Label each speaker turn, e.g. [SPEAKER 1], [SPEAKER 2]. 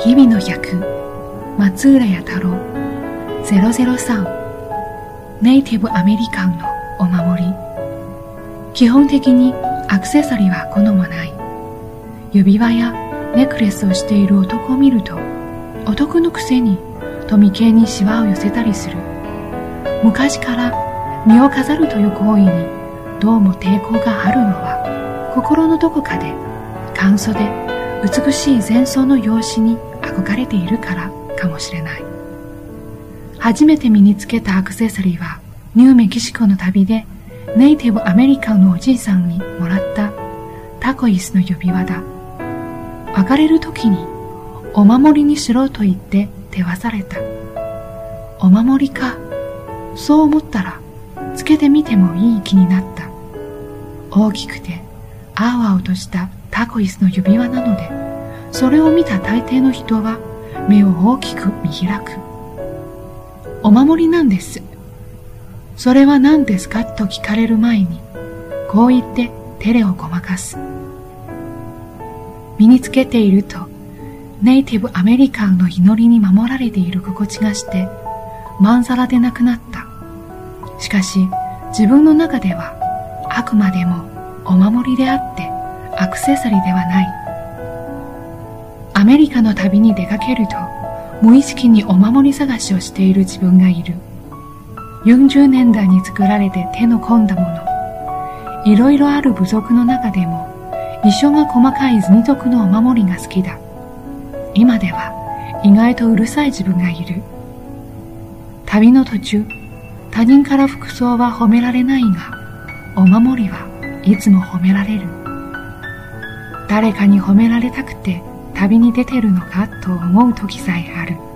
[SPEAKER 1] 日々の役松浦弥太郎003ネイティブアメリカンのお守り。基本的にアクセサリーは好まない。指輪やネックレスをしている男を見ると男のくせに富系にシワを寄せたりする。昔から身を飾るという行為にどうも抵抗があるのは心のどこかで簡素で美しい前奏の容姿に憧れているからかもしれない。初めて身につけたアクセサリーはニューメキシコの旅でネイティブアメリカンのおじいさんにもらったタコイスの指輪だ。別れる時にお守りにしろと言って手渡された。お守りかそう思ったらつけてみてもいい気になった。大きくて青々としたタコイスの指輪なのでそれを見た大抵の人は目を大きく見開く。お守りなんです。それは何ですかと聞かれる前にこう言って照れをごまかす。身につけているとネイティブアメリカンの祈りに守られている心地がしてまんざらでなくなった。しかし自分の中ではあくまでもお守りであってアクセサリーではない。アメリカの旅に出かけると無意識にお守り探しをしている自分がいる。40年代に作られて手の込んだもの。いろいろある部族の中でも一緒が細かい図族のお守りが好きだ。今では意外とうるさい自分がいる。旅の途中他人から服装は褒められないがお守りはいつも褒められる。誰かに褒められたくて旅に出てるのかと思う時さえある。